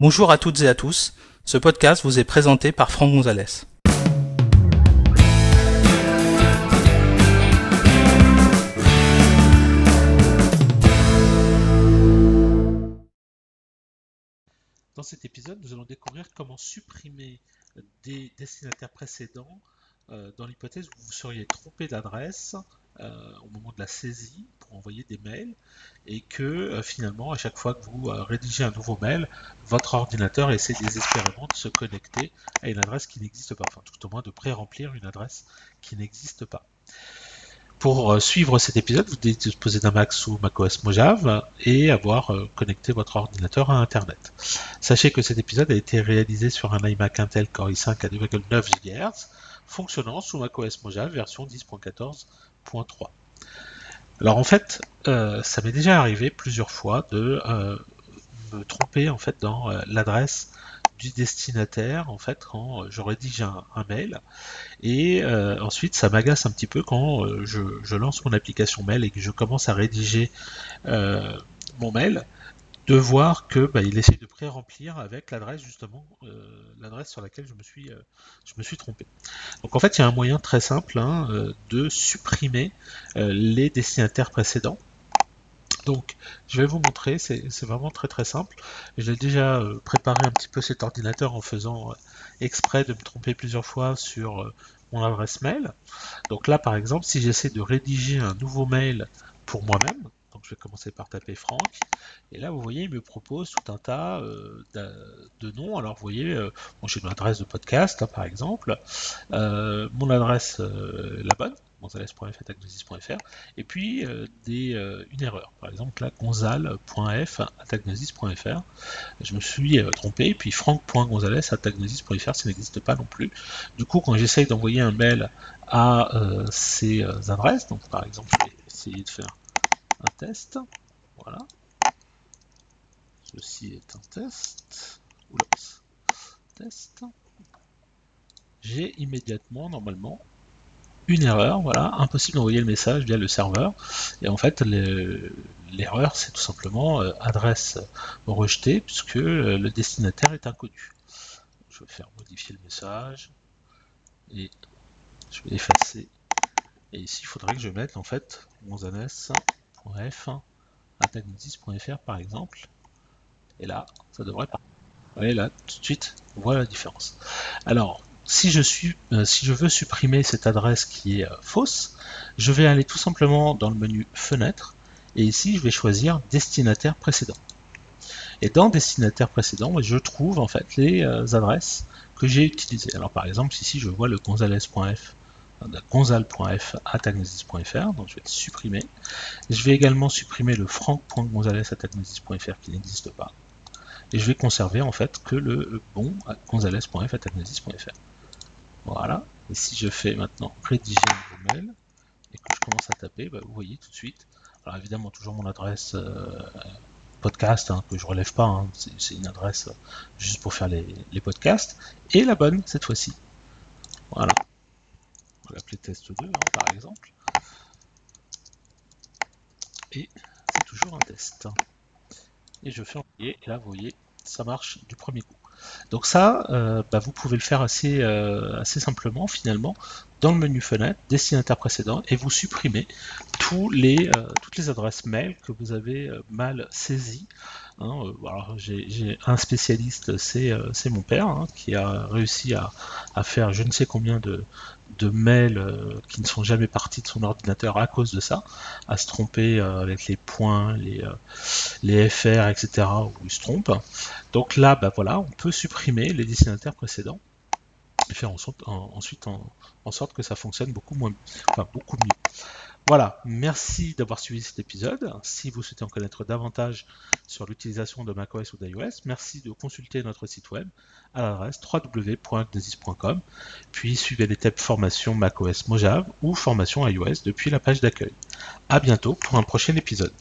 Bonjour à toutes et à tous. Ce podcast vous est présenté par Franck Gonzalez. Dans cet épisode, nous allons découvrir comment supprimer des destinataires précédents dans l'hypothèse où vous seriez trompé d'adresse euh, au moment de la saisie pour envoyer des mails et que euh, finalement à chaque fois que vous rédigez un nouveau mail, votre ordinateur essaie désespérément de se connecter à une adresse qui n'existe pas, enfin tout au moins de pré-remplir une adresse qui n'existe pas. Pour suivre cet épisode, vous devez disposer d'un Mac sous macOS Mojave et avoir connecté votre ordinateur à Internet. Sachez que cet épisode a été réalisé sur un iMac Intel Core i5 à 2,9 GHz, fonctionnant sous macOS Mojave version 10.14.3. Alors en fait, euh, ça m'est déjà arrivé plusieurs fois de euh, me tromper en fait dans euh, l'adresse du destinataire en fait quand je rédige un, mail et ensuite ça m'agace un petit peu quand je, lance mon application mail et que je commence à rédiger mon mail de voir que bah, il essaie de pré-remplir avec l'adresse justement, euh, l'adresse sur laquelle je me suis, euh, je me suis trompé. Donc en fait, il y a un moyen très simple hein, euh, de supprimer les destinataires précédents. Donc, je vais vous montrer, c'est vraiment très très simple. J'ai déjà préparé un petit peu cet ordinateur en faisant exprès de me tromper plusieurs fois sur mon adresse mail. Donc là, par exemple, si j'essaie de rédiger un nouveau mail pour moi-même, donc je vais commencer par taper Franck. Et là, vous voyez, il me propose tout un tas euh, de, noms. Alors, vous voyez, euh, j'ai une adresse de podcast, hein, par exemple. Euh, mon adresse, la bonne, gonzales.f.atagnosis.fr. Et puis, des, une erreur. Par exemple, là, gonzal.f.atagnosis.fr. Je me suis trompé. puis, franck.gonzales.atagnosis.fr, ça n'existe pas non plus. Du coup, quand j'essaye d'envoyer un mail à ces adresses, donc par exemple, je vais essayer de faire test. Voilà. Ceci est un test. Test. J'ai immédiatement, normalement, une erreur. Voilà, impossible d'envoyer le message via le serveur. Et en fait, l'erreur, c'est tout simplement euh, adresse rejetée, puisque euh, le destinataire est inconnu. Je vais faire modifier le message. Et je vais effacer. Et ici, il faudrait que je mette en fait mon ANS f par exemple. Et là, ça devrait pas. Vous voyez là, tout de suite, on la différence. Alors, si je, suis, euh, si je veux supprimer cette adresse qui est euh, fausse, je vais aller tout simplement dans le menu Fenêtre, et ici je vais choisir Destinataire précédent. Et dans Destinataire précédent, je trouve en fait les euh, adresses que j'ai utilisées. Alors par exemple, ici je vois le gonzales.f gonzal.f donc je vais le supprimer. Je vais également supprimer le franck.gonzales.atagnosis.fr qui n'existe pas. Et je vais conserver en fait que le bon gonzales.f.atagnosis.fr. Voilà. Et si je fais maintenant rédiger un nouveau mail et que je commence à taper, bah, vous voyez tout de suite. Alors évidemment toujours mon adresse euh, podcast hein, que je relève pas, hein. c'est une adresse juste pour faire les, les podcasts, et la bonne cette fois-ci. Voilà on va l'appeler test 2 hein, par exemple. Et c'est toujours un test. Et je fais envoyer, et là vous voyez, ça marche du premier coup. Donc ça, euh, bah, vous pouvez le faire assez, euh, assez simplement finalement dans le menu fenêtre, destinataire précédent, et vous supprimez euh, toutes les adresses mail que vous avez mal saisies. Hein, j'ai un spécialiste, c'est mon père, hein, qui a réussi à, faire je ne sais combien de, mails euh, qui ne sont jamais partis de son ordinateur à cause de ça, à se tromper euh, avec les points, les, euh, FR, etc., où il se trompe. Donc là, bah voilà, on peut supprimer les destinataires précédents et faire ensuite en, en, sorte que ça fonctionne beaucoup, moins, beaucoup mieux. Voilà, merci d'avoir suivi cet épisode. Si vous souhaitez en connaître davantage sur l'utilisation de macOS ou d'iOS, merci de consulter notre site web à l'adresse www.gnosis.com, puis suivez les tabs formation macOS Mojave ou formation iOS depuis la page d'accueil. A bientôt pour un prochain épisode.